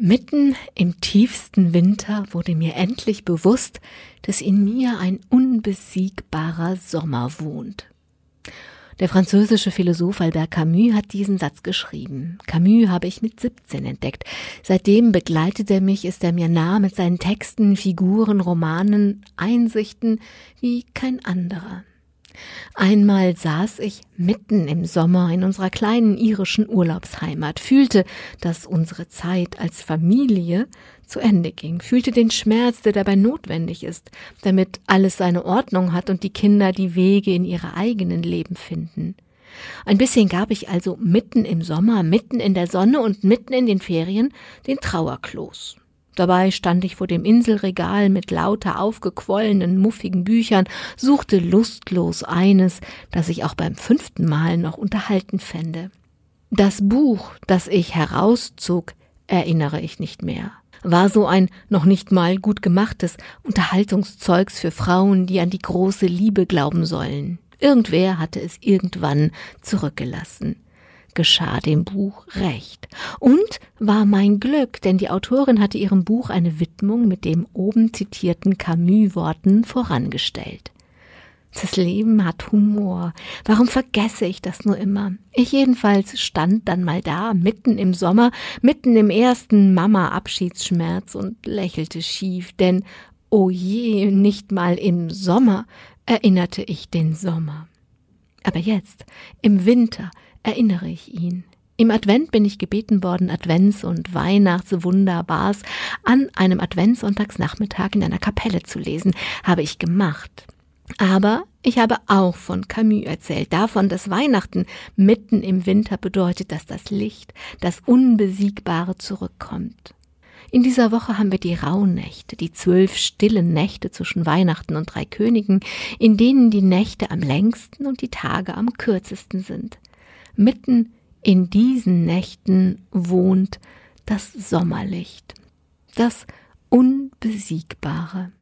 Mitten im tiefsten Winter wurde mir endlich bewusst, dass in mir ein unbesiegbarer Sommer wohnt. Der französische Philosoph Albert Camus hat diesen Satz geschrieben. Camus habe ich mit 17 entdeckt. Seitdem begleitet er mich, ist er mir nah mit seinen Texten, Figuren, Romanen, Einsichten wie kein anderer. Einmal saß ich mitten im Sommer in unserer kleinen irischen Urlaubsheimat, fühlte, dass unsere Zeit als Familie zu Ende ging, fühlte den Schmerz, der dabei notwendig ist, damit alles seine Ordnung hat und die Kinder die Wege in ihre eigenen Leben finden. Ein bisschen gab ich also mitten im Sommer, mitten in der Sonne und mitten in den Ferien den Trauerklos. Dabei stand ich vor dem Inselregal mit lauter aufgequollenen, muffigen Büchern, suchte lustlos eines, das ich auch beim fünften Mal noch unterhalten fände. Das Buch, das ich herauszog, erinnere ich nicht mehr war so ein noch nicht mal gut gemachtes Unterhaltungszeugs für Frauen, die an die große Liebe glauben sollen. Irgendwer hatte es irgendwann zurückgelassen geschah dem Buch recht. Und war mein Glück, denn die Autorin hatte ihrem Buch eine Widmung mit dem oben zitierten Camus-Worten vorangestellt. Das Leben hat Humor. Warum vergesse ich das nur immer? Ich jedenfalls stand dann mal da, mitten im Sommer, mitten im ersten Mama-Abschiedsschmerz und lächelte schief, denn, oh je, nicht mal im Sommer erinnerte ich den Sommer. Aber jetzt, im Winter, erinnere ich ihn. Im Advent bin ich gebeten worden, Advents- und Weihnachtswunderbars an einem Adventssonntagsnachmittag in einer Kapelle zu lesen. Habe ich gemacht. Aber ich habe auch von Camus erzählt, davon, dass Weihnachten mitten im Winter bedeutet, dass das Licht, das Unbesiegbare zurückkommt. In dieser Woche haben wir die Rauhnächte, die zwölf stillen Nächte zwischen Weihnachten und drei Königen, in denen die Nächte am längsten und die Tage am kürzesten sind. Mitten in diesen Nächten wohnt das Sommerlicht, das Unbesiegbare.